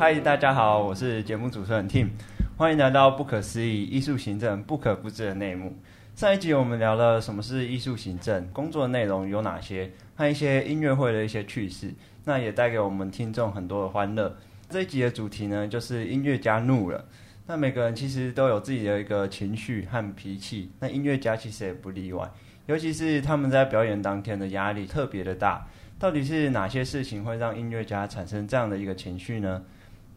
嗨，大家好，我是节目主持人 Tim，欢迎来到不可思议艺术行政不可不知的内幕。上一集我们聊了什么是艺术行政，工作内容有哪些，和一些音乐会的一些趣事，那也带给我们听众很多的欢乐。这一集的主题呢，就是音乐家怒了。那每个人其实都有自己的一个情绪和脾气，那音乐家其实也不例外，尤其是他们在表演当天的压力特别的大。到底是哪些事情会让音乐家产生这样的一个情绪呢？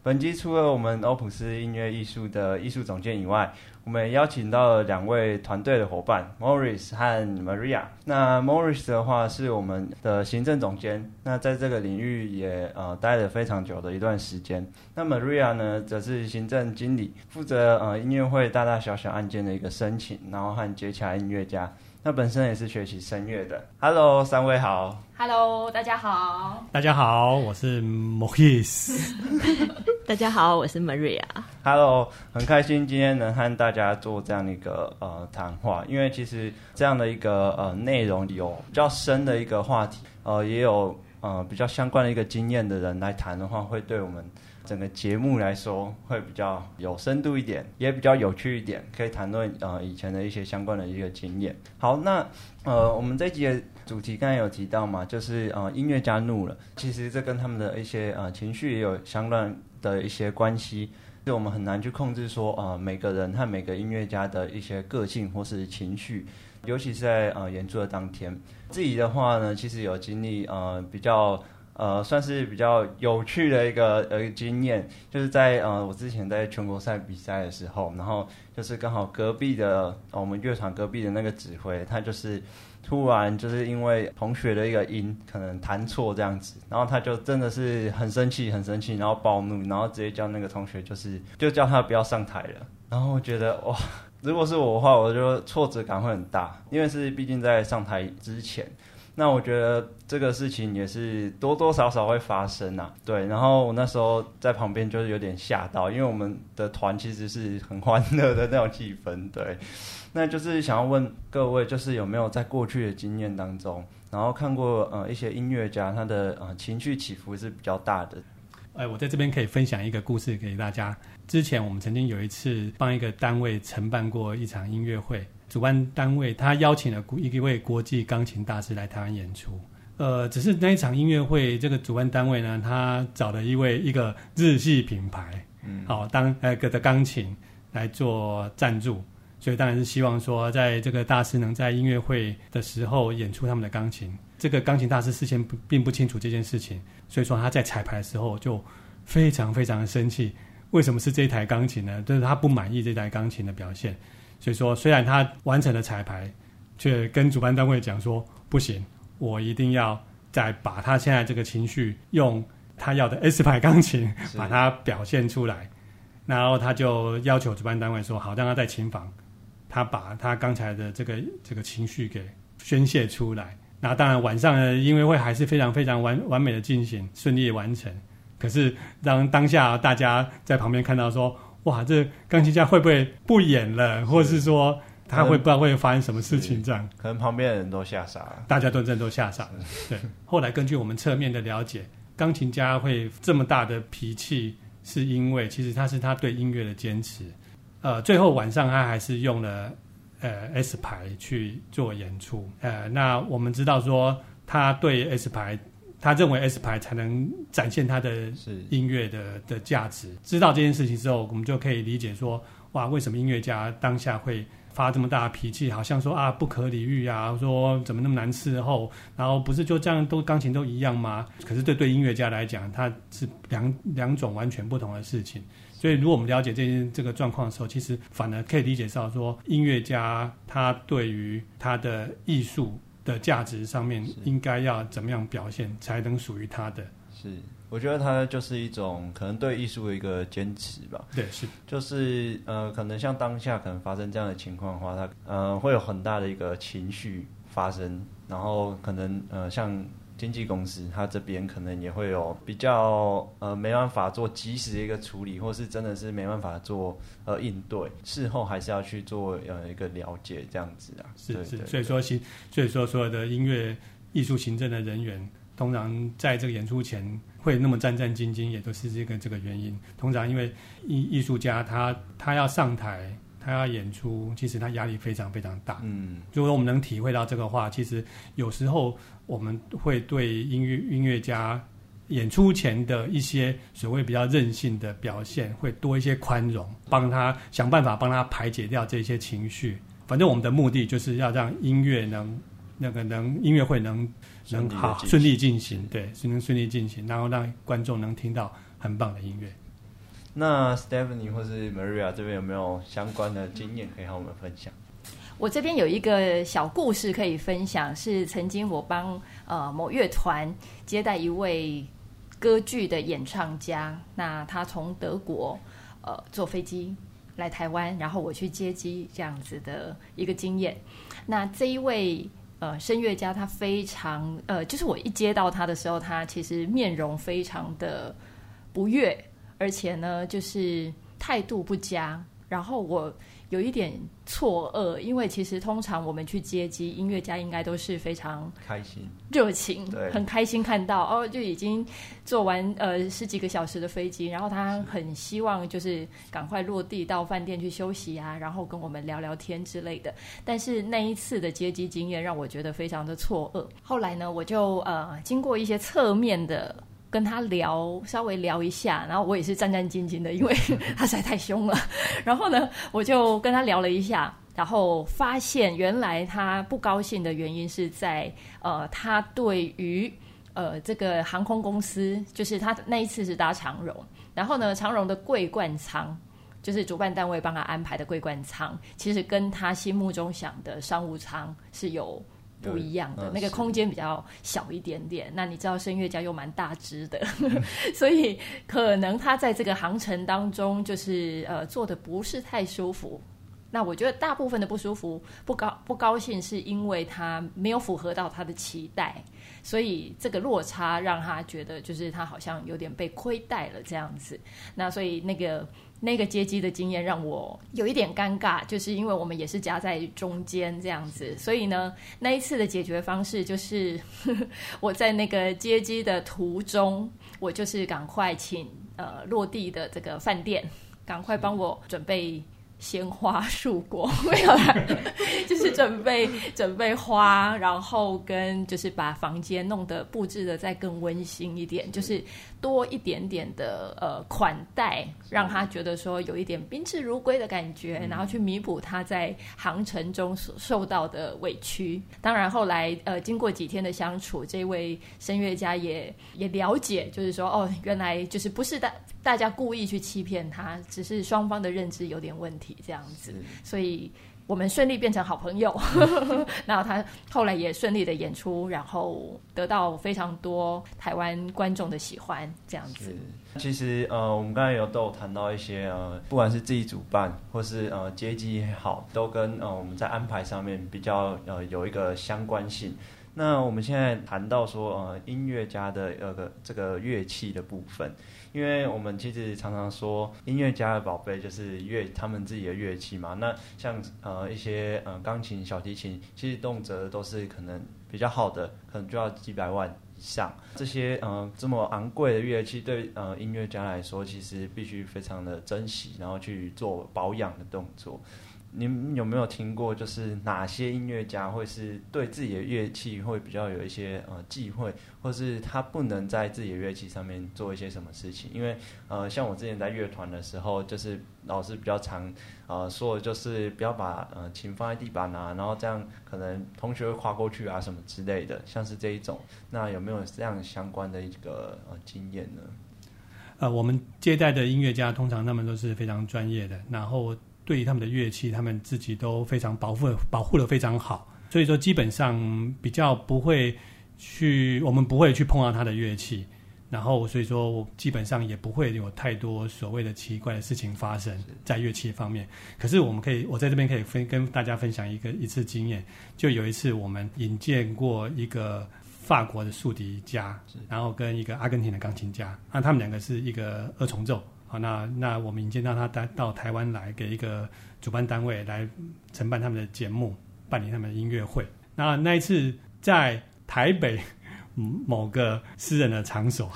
本集除了我们欧普斯音乐艺术的艺术总监以外，我们也邀请到了两位团队的伙伴，Morris 和 Maria。那 Morris 的话是我们的行政总监，那在这个领域也呃待了非常久的一段时间。那 Maria 呢，则是行政经理，负责呃音乐会大大小小案件的一个申请，然后和接洽音乐家。那本身也是学习声乐的。Hello，三位好。Hello，大家好。大家好，我是 Morris。大家好，我是 Maria。Hello，很开心今天能和大家做这样的一个呃谈话，因为其实这样的一个呃内容有比较深的一个话题，呃，也有呃比较相关的一个经验的人来谈的话，会对我们。整个节目来说会比较有深度一点，也比较有趣一点，可以谈论呃以前的一些相关的一个经验。好，那呃我们这一集的主题刚才有提到嘛，就是呃音乐家怒了。其实这跟他们的一些呃情绪也有相关的一些关系，就我们很难去控制说呃每个人和每个音乐家的一些个性或是情绪，尤其是在呃演出的当天。自己的话呢，其实有经历呃比较。呃，算是比较有趣的一个 呃经验，就是在呃我之前在全国赛比赛的时候，然后就是刚好隔壁的、我们乐团隔壁的那个指挥，他就是突然就是因为同学的一个音可能弹错这样子，然后他就真的是很生气很生气，然后暴怒，然后直接叫那个同学就是就叫他不要上台了。然后我觉得哇，如果是我的话，我就挫折感会很大，因为是毕竟在上台之前。那我觉得这个事情也是多多少少会发生啊，对。然后我那时候在旁边就是有点吓到，因为我们的团其实是很欢乐的那种气氛，对。那就是想要问各位，就是有没有在过去的经验当中，然后看过呃一些音乐家他的呃情绪起伏是比较大的。哎，我在这边可以分享一个故事给大家。之前我们曾经有一次帮一个单位承办过一场音乐会。主办单位他邀请了一位国际钢琴大师来台湾演出，呃，只是那一场音乐会，这个主办单位呢，他找了一位一个日系品牌，嗯，好当呃个的钢琴来做赞助，所以当然是希望说，在这个大师能在音乐会的时候演出他们的钢琴。这个钢琴大师事先不并不清楚这件事情，所以说他在彩排的时候就非常非常的生气，为什么是这一台钢琴呢？就是他不满意这台钢琴的表现。所以说，虽然他完成了彩排，却跟主办单位讲说不行，我一定要再把他现在这个情绪用他要的 S 牌钢琴把它表现出来。然后他就要求主办单位说好，让他在琴房，他把他刚才的这个这个情绪给宣泄出来。那当然晚上呢音乐会还是非常非常完完美的进行，顺利完成。可是让当下大家在旁边看到说。哇，这钢琴家会不会不演了，或是说他会不知道会发生什么事情？这样，可能旁边的人都吓傻了，大家都真的都吓傻了。对，后来根据我们侧面的了解，钢琴家会这么大的脾气，是因为其实他是他对音乐的坚持。呃，最后晚上他还是用了呃 S 牌去做演出。呃，那我们知道说他对 S 牌。他认为 S 牌才能展现他的音乐的的价值。知道这件事情之后，我们就可以理解说，哇，为什么音乐家当下会发这么大的脾气？好像说啊，不可理喻啊，说怎么那么难伺候？然后不是就这样都钢琴都一样吗？可是对对音乐家来讲，它是两两种完全不同的事情。所以如果我们了解这件这个状况的时候，其实反而可以理解到说，音乐家他对于他的艺术。的价值上面应该要怎么样表现才能属于他的？是，我觉得他就是一种可能对艺术的一个坚持吧。对，是，就是呃，可能像当下可能发生这样的情况的话，他呃会有很大的一个情绪发生，然后可能呃像。经纪公司，他这边可能也会有比较呃没办法做及时的一个处理，或是真的是没办法做呃应对，事后还是要去做呃一个了解这样子啊。是是，所以说行，所以说所有的音乐艺术行政的人员通常在这个演出前会那么战战兢兢，也都是这个这个原因。通常因为艺艺术家他他要上台，他要演出，其实他压力非常非常大。嗯，如果我们能体会到这个话，其实有时候我们会对音乐音乐家演出前的一些所谓比较任性的表现，会多一些宽容，帮他想办法帮他排解掉这些情绪。反正我们的目的就是要让音乐能那个能音乐会能能好顺利进行，对，是能顺利进行，然后让观众能听到很棒的音乐。那 Stephanie 或是 Maria 这边有没有相关的经验可以和我们分享？我这边有一个小故事可以分享，是曾经我帮呃某乐团接待一位歌剧的演唱家，那他从德国呃坐飞机。来台湾，然后我去接机，这样子的一个经验。那这一位呃声乐家，他非常呃，就是我一接到他的时候，他其实面容非常的不悦，而且呢，就是态度不佳。然后我。有一点错愕，因为其实通常我们去接机，音乐家应该都是非常开心、热情，对，很开心看到哦，就已经坐完呃十几个小时的飞机，然后他很希望就是赶快落地到饭店去休息啊，然后跟我们聊聊天之类的。但是那一次的接机经验让我觉得非常的错愕。后来呢，我就呃经过一些侧面的。跟他聊，稍微聊一下，然后我也是战战兢兢的，因为 他实在太凶了。然后呢，我就跟他聊了一下，然后发现原来他不高兴的原因是在呃，他对于呃这个航空公司，就是他那一次是搭长荣，然后呢，长荣的桂冠舱，就是主办单位帮他安排的桂冠舱，其实跟他心目中想的商务舱是有。不一样的那个空间比较小一点点，那你知道声乐家又蛮大只的，所以可能他在这个航程当中就是呃坐的不是太舒服。那我觉得大部分的不舒服、不高不高兴，是因为他没有符合到他的期待，所以这个落差让他觉得就是他好像有点被亏待了这样子。那所以那个。那个接机的经验让我有一点尴尬，就是因为我们也是夹在中间这样子，所以呢，那一次的解决方式就是 我在那个接机的途中，我就是赶快请呃落地的这个饭店赶快帮我准备。鲜花束果 没有啦，就是准备准备花，然后跟就是把房间弄得布置的再更温馨一点，就是多一点点的呃款待，让他觉得说有一点宾至如归的感觉，然后去弥补他在航程中所受到的委屈。当然后来呃经过几天的相处，这位声乐家也也了解，就是说哦原来就是不是的大家故意去欺骗他，只是双方的认知有点问题。这样子，所以我们顺利变成好朋友。然后他后来也顺利的演出，然后得到非常多台湾观众的喜欢。这样子，其实呃，我们刚才有都有谈到一些呃，不管是自己主办或是呃接机也好，都跟呃我们在安排上面比较呃有一个相关性。那我们现在谈到说呃音乐家的呃个这个乐器的部分。因为我们其实常常说，音乐家的宝贝就是乐，他们自己的乐器嘛。那像呃一些呃钢琴、小提琴，其实动辄都是可能比较好的，可能就要几百万以上。这些呃这么昂贵的乐器，对呃音乐家来说，其实必须非常的珍惜，然后去做保养的动作。你有没有听过，就是哪些音乐家会是对自己的乐器会比较有一些呃忌讳，或是他不能在自己的乐器上面做一些什么事情？因为呃，像我之前在乐团的时候，就是老师比较常呃说的就是不要把呃琴放在地板啊，然后这样可能同学会跨过去啊什么之类的，像是这一种。那有没有这样相关的一个呃经验呢？呃，我们接待的音乐家通常他们都是非常专业的，然后。对于他们的乐器，他们自己都非常保护，保护的非常好。所以说，基本上比较不会去，我们不会去碰到他的乐器。然后，所以说基本上也不会有太多所谓的奇怪的事情发生在乐器方面。可是，我们可以，我在这边可以分跟大家分享一个一次经验。就有一次，我们引荐过一个法国的竖笛家，然后跟一个阿根廷的钢琴家，那他们两个是一个二重奏。那那我们引荐到他带到台湾来，给一个主办单位来承办他们的节目，办理他们的音乐会。那那一次在台北，某个私人的场所、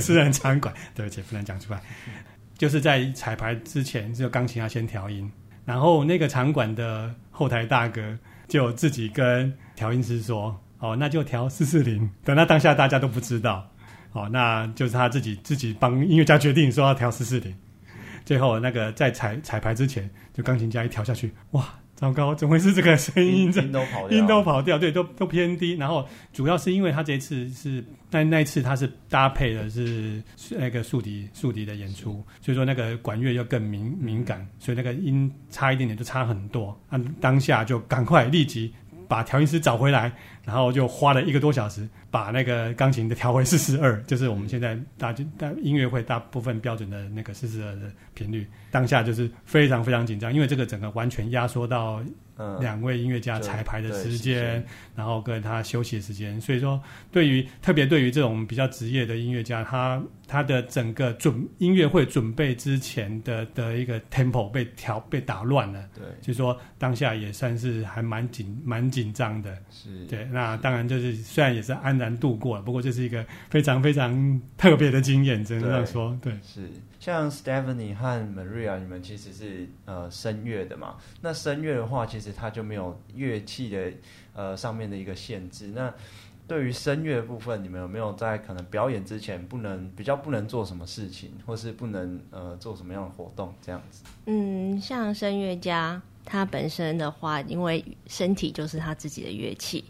私人场馆，对不起，不能讲出来。就是在彩排之前，就钢琴要先调音，然后那个场馆的后台大哥就自己跟调音师说：“哦，那就调四四零。”等到当下大家都不知道，哦，那就是他自己自己帮音乐家决定说要调十四点。最后那个在彩彩排之前，就钢琴家一调下去，哇！糟糕，怎么会是这个声音？音都跑掉，音都跑掉，对，都都偏低。然后主要是因为他这次是那那一次他是搭配的是那个竖笛竖笛的演出，所以说那个管乐又更敏敏感，所以那个音差一点点就差很多。啊，当下就赶快立即把调音师找回来，然后就花了一个多小时把那个钢琴的调回四四二，就是我们现在大大音乐会大部分标准的那个四四二的频率。当下就是非常非常紧张，因为这个整个完全压缩到两位音乐家彩排的时间，嗯、然后跟他休息的时间。所以说，对于特别对于这种比较职业的音乐家，他他的整个准音乐会准备之前的的一个 tempo 被调被打乱了。对，所以说当下也算是还蛮紧蛮紧张的。是，对。那当然就是虽然也是安然度过了，不过这是一个非常非常特别的经验，只能这样说。对，是。像 Stephanie 和 Maria，你们其实是呃声乐的嘛？那声乐的话，其实它就没有乐器的呃上面的一个限制。那对于声乐部分，你们有没有在可能表演之前不能比较不能做什么事情，或是不能呃做什么样的活动这样子？嗯，像声乐家他本身的话，因为身体就是他自己的乐器。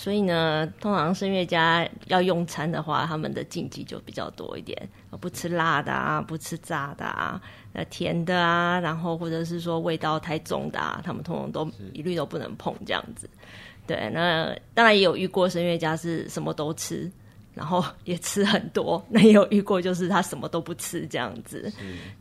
所以呢，通常声乐家要用餐的话，他们的禁忌就比较多一点，不吃辣的啊，不吃炸的啊，呃，甜的啊，然后或者是说味道太重的啊，他们通常都一律都不能碰这样子。对，那当然也有遇过声乐家是什么都吃，然后也吃很多，那也有遇过就是他什么都不吃这样子。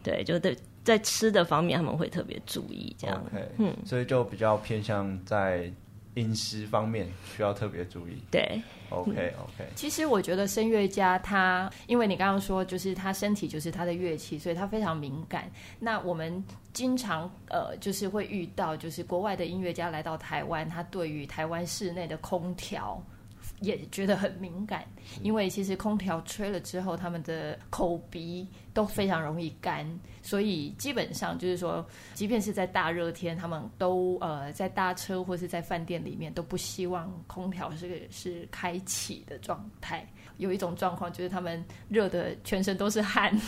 对，就对，在吃的方面他们会特别注意这样。Okay, 嗯，所以就比较偏向在。饮食方面需要特别注意。对，OK OK。其实我觉得声乐家他，因为你刚刚说，就是他身体就是他的乐器，所以他非常敏感。那我们经常呃，就是会遇到，就是国外的音乐家来到台湾，他对于台湾室内的空调。也觉得很敏感，因为其实空调吹了之后，他们的口鼻都非常容易干，所以基本上就是说，即便是在大热天，他们都呃在搭车或是在饭店里面都不希望空调是是开启的状态。有一种状况就是他们热的全身都是汗，嗯、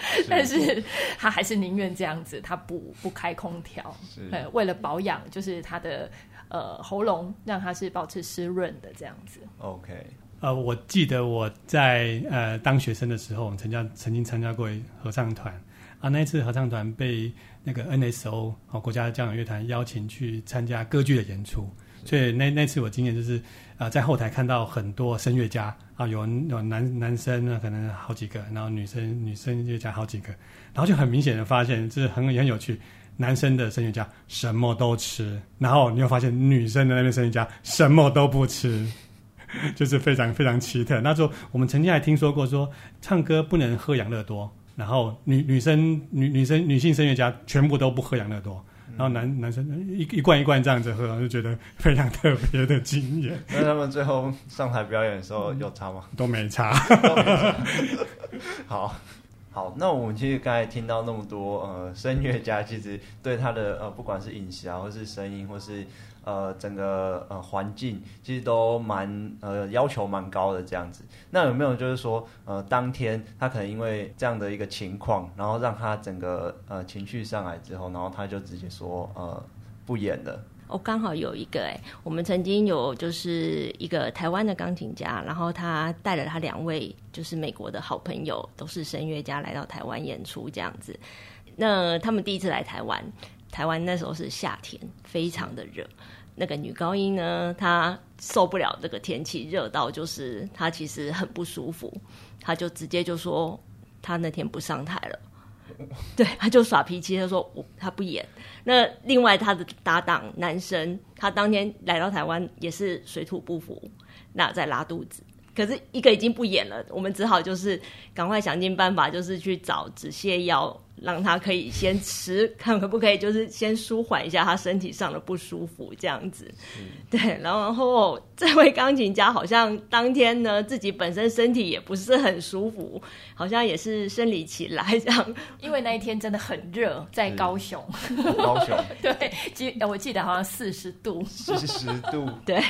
是 但是他还是宁愿这样子，他不不开空调，呃，为了保养，就是他的。呃，喉咙让它是保持湿润的这样子。OK，呃，我记得我在呃当学生的时候，曾经曾经参加过合唱团啊。那一次合唱团被那个 NSO 哦国家交响乐团邀请去参加歌剧的演出，所以那那次我经验就是啊、呃，在后台看到很多声乐家啊，有有男男生呢可能好几个，然后女生女生乐家好几个，然后就很明显的发现，这很很有趣。男生的声乐家什么都吃，然后你又发现女生的那边声乐家什么都不吃，就是非常非常奇特。那时候我们曾经还听说过说，唱歌不能喝养乐多，然后女女生女女生女性声乐家全部都不喝养乐多，然后男男生一一罐一罐这样子喝，就觉得非常特别的经验。那他们最后上台表演的时候有差吗？都没差。好。好，那我们其实刚才听到那么多，呃，声乐家其实对他的呃，不管是饮食啊，或是声音，或是呃整个呃环境，其实都蛮呃要求蛮高的这样子。那有没有就是说，呃，当天他可能因为这样的一个情况，然后让他整个呃情绪上来之后，然后他就直接说呃不演了。哦，刚好有一个哎，我们曾经有就是一个台湾的钢琴家，然后他带了他两位就是美国的好朋友，都是声乐家来到台湾演出这样子。那他们第一次来台湾，台湾那时候是夏天，非常的热。那个女高音呢，她受不了这个天气，热到就是她其实很不舒服，她就直接就说她那天不上台了。对，她就耍脾气，她说我她不演。那另外她的搭档男生，他当天来到台湾也是水土不服，那在拉肚子。可是一个已经不演了，我们只好就是赶快想尽办法，就是去找止泻药让他可以先吃，看可不可以就是先舒缓一下他身体上的不舒服这样子。对，然后这位钢琴家好像当天呢自己本身身体也不是很舒服，好像也是生理期来这样，因为那一天真的很热，在高雄。高雄 对，记我记得好像四十度，四十度。对，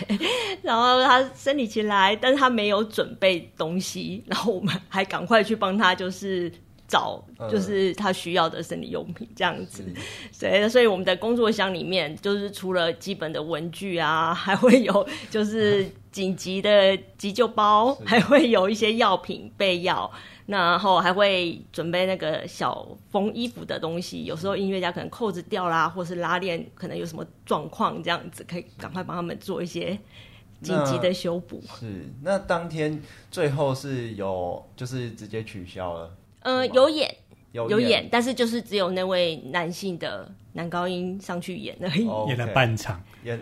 然后他生理期来，但是他没有准备东西，然后我们还赶快去帮他就是。找就是他需要的生理用品这样子，所以所以我们的工作箱里面就是除了基本的文具啊，还会有就是紧急的急救包，还会有一些药品备药，然后还会准备那个小缝衣服的东西。有时候音乐家可能扣子掉啦，或是拉链可能有什么状况，这样子可以赶快帮他们做一些紧急的修补。是，那当天最后是有就是直接取消了。呃，有演，有演，有演，但是就是只有那位男性的男高音上去演而已，演了半场，演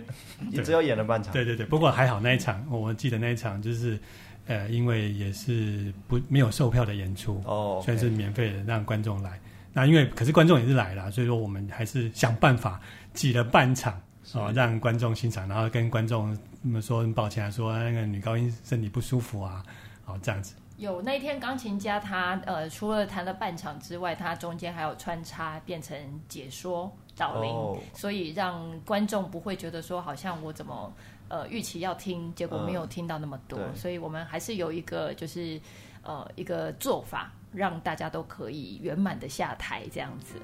也只有演了半场。对对对，不过还好那一场，我记得那一场就是，呃，因为也是不没有售票的演出哦，算是免费的让观众来。那因为可是观众也是来了，所以说我们还是想办法挤了半场哦，让观众欣赏，然后跟观众那么说很抱歉啊，说那个女高音身体不舒服啊，好这样子。有那天钢琴家他呃，除了弹了半场之外，他中间还有穿插变成解说导聆，oh. 所以让观众不会觉得说好像我怎么呃预期要听，结果没有听到那么多，uh, 所以我们还是有一个就是呃一个做法，让大家都可以圆满的下台这样子。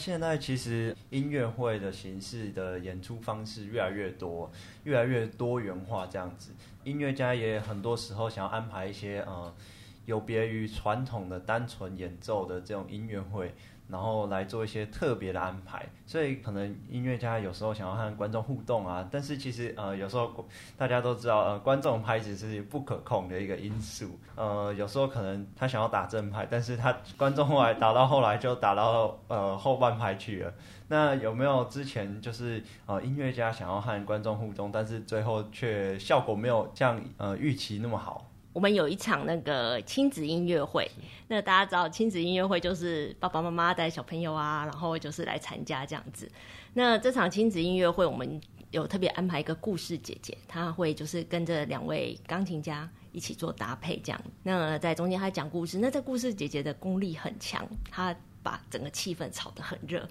现在其实音乐会的形式的演出方式越来越多，越来越多元化，这样子，音乐家也很多时候想要安排一些呃，有别于传统的单纯演奏的这种音乐会。然后来做一些特别的安排，所以可能音乐家有时候想要和观众互动啊，但是其实呃有时候大家都知道呃观众拍子是不可控的一个因素，呃有时候可能他想要打正拍，但是他观众后来打到后来就打到呃后半拍去了。那有没有之前就是呃音乐家想要和观众互动，但是最后却效果没有像呃预期那么好？我们有一场那个亲子音乐会，那大家知道亲子音乐会就是爸爸妈妈带小朋友啊，然后就是来参加这样子。那这场亲子音乐会，我们有特别安排一个故事姐姐，她会就是跟着两位钢琴家一起做搭配这样。那在中间她讲故事，那这故事姐姐的功力很强，她把整个气氛炒得很热。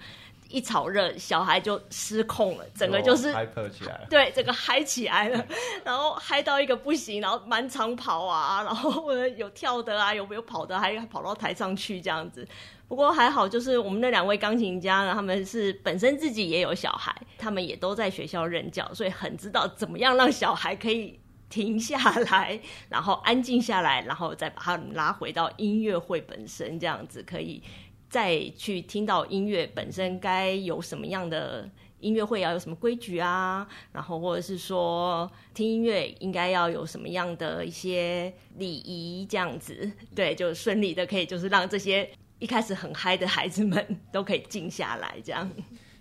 一炒热，小孩就失控了，整个就是嗨起来了。对，整个嗨起来了，然后嗨到一个不行，然后满场跑啊，然后有跳的啊，有没有跑的，还跑到台上去这样子。不过还好，就是我们那两位钢琴家呢，他们是本身自己也有小孩，他们也都在学校任教，所以很知道怎么样让小孩可以停下来，然后安静下来，然后再把他们拉回到音乐会本身，这样子可以。再去听到音乐本身该有什么样的音乐会要有什么规矩啊，然后或者是说听音乐应该要有什么样的一些礼仪这样子，对，就顺利的可以就是让这些一开始很嗨的孩子们都可以静下来这样。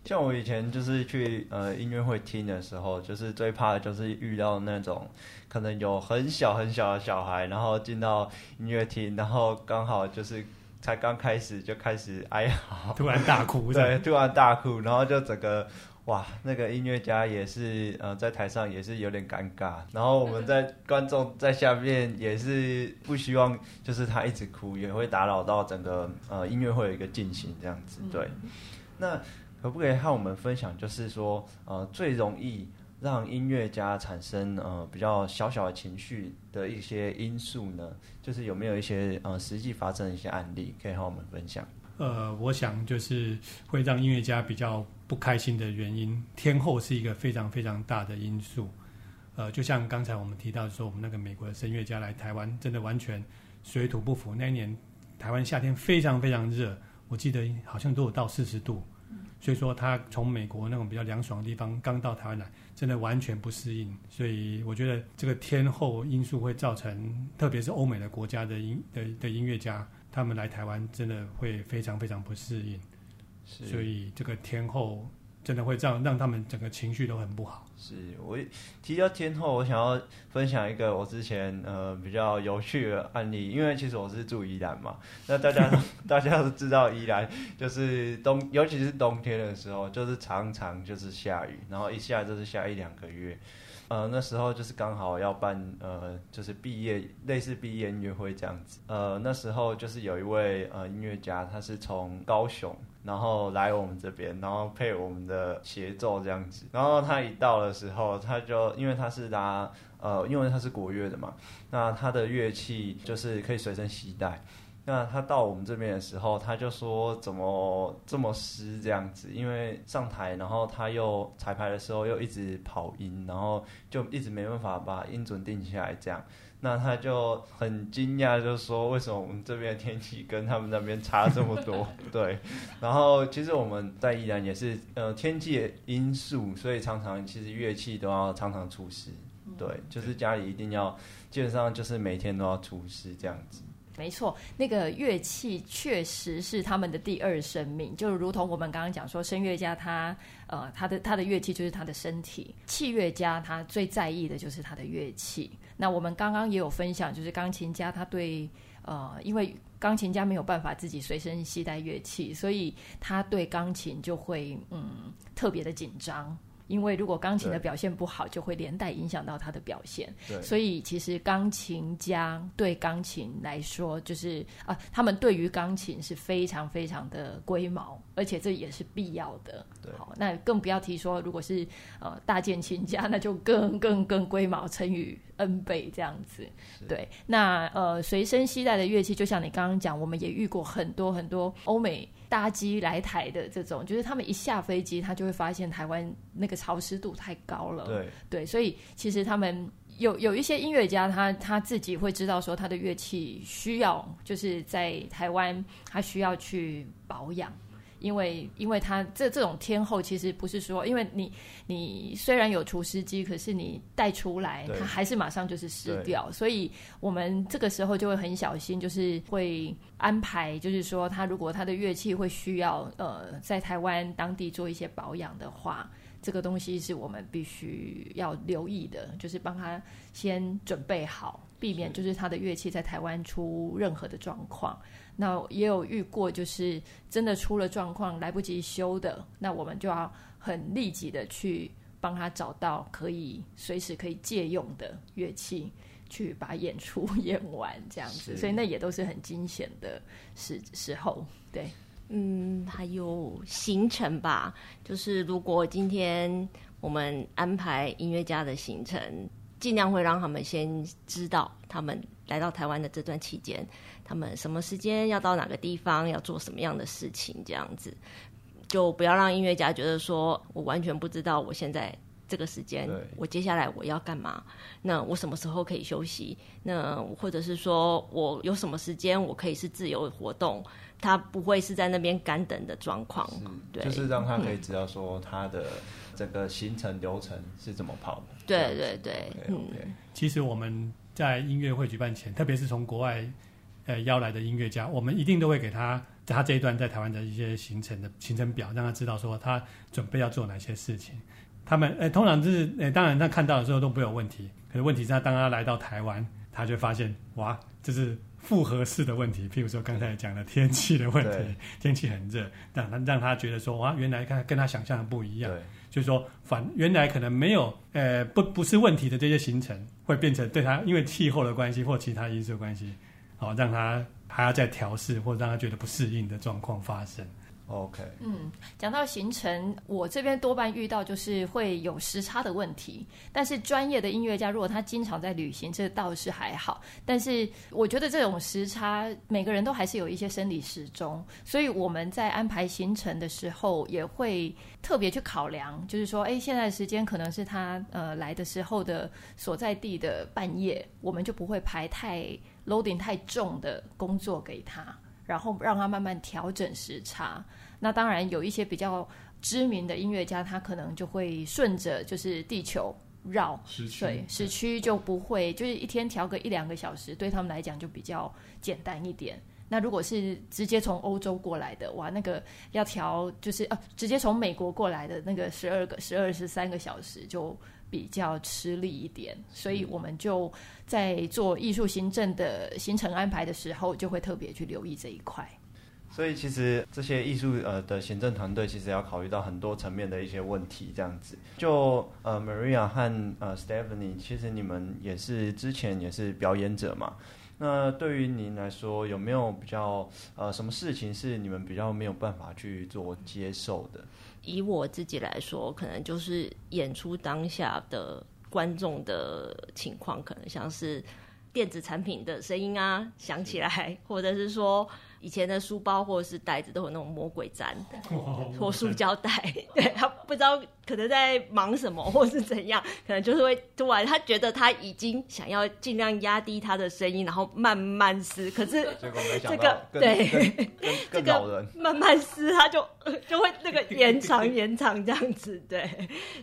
像我以前就是去呃音乐会听的时候，就是最怕的就是遇到那种可能有很小很小的小孩，然后进到音乐厅，然后刚好就是。才刚开始就开始哀嚎，突然大哭，对，突然大哭，然后就整个哇，那个音乐家也是呃在台上也是有点尴尬，然后我们在观众在下面也是不希望就是他一直哭，也会打扰到整个呃音乐会的一个进行这样子，对。那可不可以和我们分享，就是说呃最容易让音乐家产生呃比较小小的情绪的一些因素呢，就是有没有一些呃实际发生的一些案例可以和我们分享？呃，我想就是会让音乐家比较不开心的原因，天后是一个非常非常大的因素。呃，就像刚才我们提到说，我们那个美国的声乐家来台湾，真的完全水土不服。那一年台湾夏天非常非常热，我记得好像都有到四十度。所以说他从美国那种比较凉爽的地方刚到台湾来，真的完全不适应。所以我觉得这个天候因素会造成，特别是欧美的国家的音的的音乐家，他们来台湾真的会非常非常不适应。所以这个天候真的会这样让他们整个情绪都很不好。是我提到天后，我想要分享一个我之前呃比较有趣的案例，因为其实我是住宜兰嘛，那大家 大家都知道宜兰就是冬，尤其是冬天的时候，就是常常就是下雨，然后一下就是下一两个月。呃，那时候就是刚好要办呃，就是毕业类似毕业音乐会这样子。呃，那时候就是有一位呃音乐家，他是从高雄然后来我们这边，然后配我们的协奏这样子。然后他一到的时候，他就因为他是拉呃，因为他是国乐的嘛，那他的乐器就是可以随身携带。那他到我们这边的时候，他就说怎么这么湿这样子？因为上台，然后他又彩排的时候又一直跑音，然后就一直没办法把音准定下来这样。那他就很惊讶，就说为什么我们这边的天气跟他们那边差这么多？对。然后其实我们在宜兰也是呃天气因素，所以常常其实乐器都要常常出师。对，就是家里一定要基本上就是每天都要出师这样子。没错，那个乐器确实是他们的第二生命，就如同我们刚刚讲说，声乐家他呃他的他的乐器就是他的身体，器乐家他最在意的就是他的乐器。那我们刚刚也有分享，就是钢琴家他对呃，因为钢琴家没有办法自己随身携带乐器，所以他对钢琴就会嗯特别的紧张。因为如果钢琴的表现不好，就会连带影响到他的表现。对，所以其实钢琴家对钢琴来说，就是啊，他们对于钢琴是非常非常的龟毛，而且这也是必要的。对，好，那更不要提说，如果是呃大键琴家，那就更更更龟毛，乘以 N 倍这样子。对，那呃随身携带的乐器，就像你刚刚讲，我们也遇过很多很多欧美。搭机来台的这种，就是他们一下飞机，他就会发现台湾那个潮湿度太高了。对对，所以其实他们有有一些音乐家他，他他自己会知道说，他的乐器需要就是在台湾，他需要去保养。因为，因为他这这种天后，其实不是说，因为你你虽然有除湿机，可是你带出来，它还是马上就是湿掉。所以我们这个时候就会很小心，就是会安排，就是说，他如果他的乐器会需要呃在台湾当地做一些保养的话，这个东西是我们必须要留意的，就是帮他先准备好，避免就是他的乐器在台湾出任何的状况。那也有遇过，就是真的出了状况，来不及修的，那我们就要很立即的去帮他找到可以随时可以借用的乐器，去把演出 演完这样子。所以那也都是很惊险的时时候。对，嗯，还有行程吧，就是如果今天我们安排音乐家的行程，尽量会让他们先知道他们来到台湾的这段期间。他们什么时间要到哪个地方，要做什么样的事情，这样子就不要让音乐家觉得说我完全不知道我现在这个时间，我接下来我要干嘛？那我什么时候可以休息？那或者是说我有什么时间我可以是自由活动？他不会是在那边干等的状况，对，就是让他可以知道说他的整个行程流程是怎么跑的。对对对，嗯。Okay. 其实我们在音乐会举办前，特别是从国外。呃，邀来的音乐家，我们一定都会给他他这一段在台湾的一些行程的行程表，让他知道说他准备要做哪些事情。他们呃，通常就是呃，当然他看到的时候都不会有问题。可是问题是他当他来到台湾，他就发现哇，这是复合式的问题。譬如说刚才讲的天气的问题，天气很热，让他让他觉得说哇，原来跟跟他想象的不一样。就是说反原来可能没有呃不不是问题的这些行程，会变成对他因为气候的关系或其他因素的关系。好，让他还要再调试，或让他觉得不适应的状况发生。OK，嗯，讲到行程，我这边多半遇到就是会有时差的问题。但是专业的音乐家，如果他经常在旅行，这倒是还好。但是我觉得这种时差，每个人都还是有一些生理时钟，所以我们在安排行程的时候，也会特别去考量，就是说，哎，现在时间可能是他呃来的时候的所在地的半夜，我们就不会排太 loading 太重的工作给他。然后让他慢慢调整时差。那当然有一些比较知名的音乐家，他可能就会顺着就是地球绕时区，对时区就不会，就是一天调个一两个小时，对他们来讲就比较简单一点。那如果是直接从欧洲过来的，哇，那个要调就是呃，直接从美国过来的那个十二个、十二十三个小时就比较吃力一点，所以我们就在做艺术行政的行程安排的时候，就会特别去留意这一块。所以其实这些艺术呃的行政团队其实要考虑到很多层面的一些问题，这样子。就呃 Maria 和呃 Stephanie，其实你们也是之前也是表演者嘛。那对于您来说，有没有比较呃什么事情是你们比较没有办法去做接受的？以我自己来说，可能就是演出当下的观众的情况，可能像是电子产品的声音啊响起来，或者是说。以前的书包或者是袋子都有那种魔鬼粘，或塑胶袋，对，他不知道可能在忙什么 或是怎样，可能就是会突然他觉得他已经想要尽量压低他的声音，然后慢慢撕，可是这个对 这个慢慢撕他就 就会那个延长延长这样子，对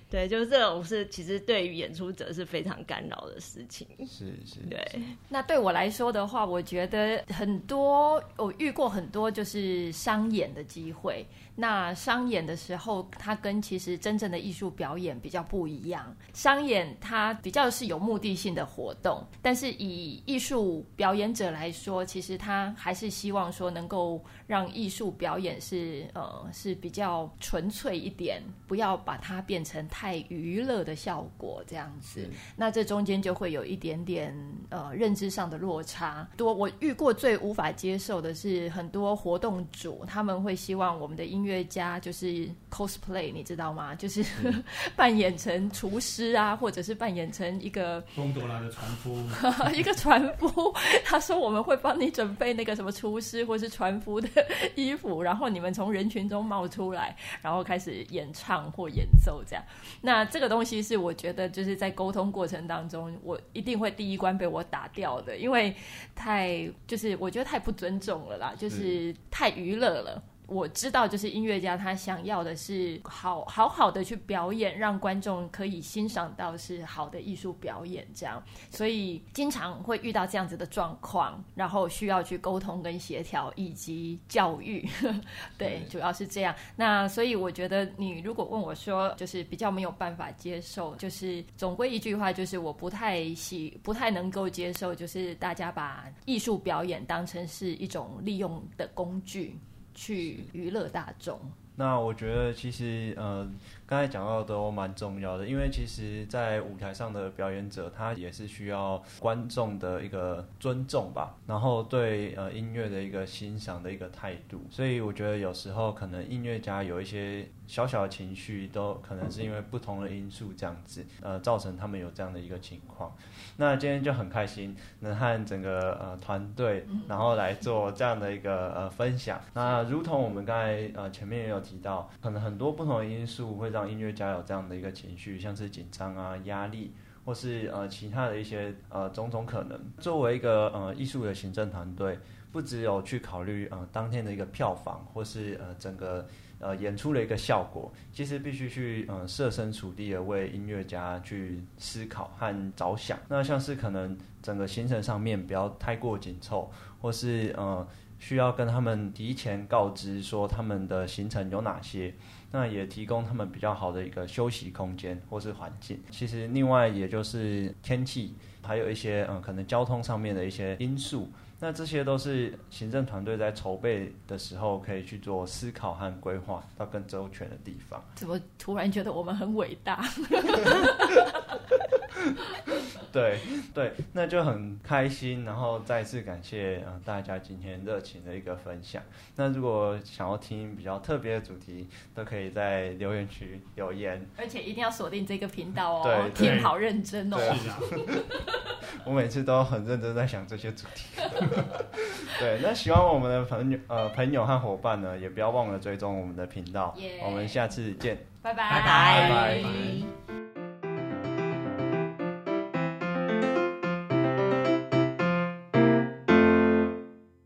对，就是这种是其实对于演出者是非常干扰的事情，是是，对。那对我来说的话，我觉得很多我遇过很多就是商演的机会。那商演的时候，它跟其实真正的艺术表演比较不一样。商演它比较是有目的性的活动，但是以艺术表演者来说，其实他还是希望说能够让艺术表演是呃是比较纯粹一点，不要把它变成太娱乐的效果这样子。那这中间就会有一点点呃认知上的落差。多我遇过最无法接受的是，很多活动主他们会希望我们的音乐家就是 cosplay，你知道吗？就是 扮演成厨师啊，或者是扮演成一个贡多拉的船夫，一个船夫。他说我们会帮你准备那个什么厨师或是船夫的衣服，然后你们从人群中冒出来，然后开始演唱或演奏这样。那这个东西是我觉得就是在沟通过程当中，我一定会第一关被我打掉的，因为太就是我觉得太不尊重了啦，就是太娱乐了。我知道，就是音乐家他想要的是好好好的去表演，让观众可以欣赏到是好的艺术表演，这样，所以经常会遇到这样子的状况，然后需要去沟通跟协调以及教育，对，主要是这样。那所以我觉得，你如果问我说，就是比较没有办法接受，就是总归一句话，就是我不太喜，不太能够接受，就是大家把艺术表演当成是一种利用的工具。去娱乐大众。那我觉得其实呃，刚才讲到的都蛮重要的，因为其实，在舞台上的表演者，他也是需要观众的一个尊重吧，然后对呃音乐的一个欣赏的一个态度。所以我觉得有时候可能音乐家有一些小小的情绪，都可能是因为不同的因素这样子，呃，造成他们有这样的一个情况。那今天就很开心能和整个呃团队，然后来做这样的一个呃分享。那如同我们刚才呃前面也有提到，可能很多不同的因素会让音乐家有这样的一个情绪，像是紧张啊、压力，或是呃其他的一些呃种种可能。作为一个呃艺术的行政团队，不只有去考虑呃当天的一个票房，或是呃整个。呃，演出的一个效果，其实必须去呃设身处地的为音乐家去思考和着想。那像是可能整个行程上面不要太过紧凑，或是呃需要跟他们提前告知说他们的行程有哪些，那也提供他们比较好的一个休息空间或是环境。其实另外也就是天气，还有一些嗯可能交通上面的一些因素。那这些都是行政团队在筹备的时候可以去做思考和规划到更周全的地方。怎么突然觉得我们很伟大？对对，那就很开心，然后再次感谢啊大家今天热情的一个分享。那如果想要听比较特别的主题，都可以在留言区留言，而且一定要锁定这个频道哦，对，听好认真哦。我每次都很认真在想这些主题。对，那喜欢我们的朋友呃朋友和伙伴呢，也不要忘了追踪我们的频道。我们下次见，拜拜。拜拜。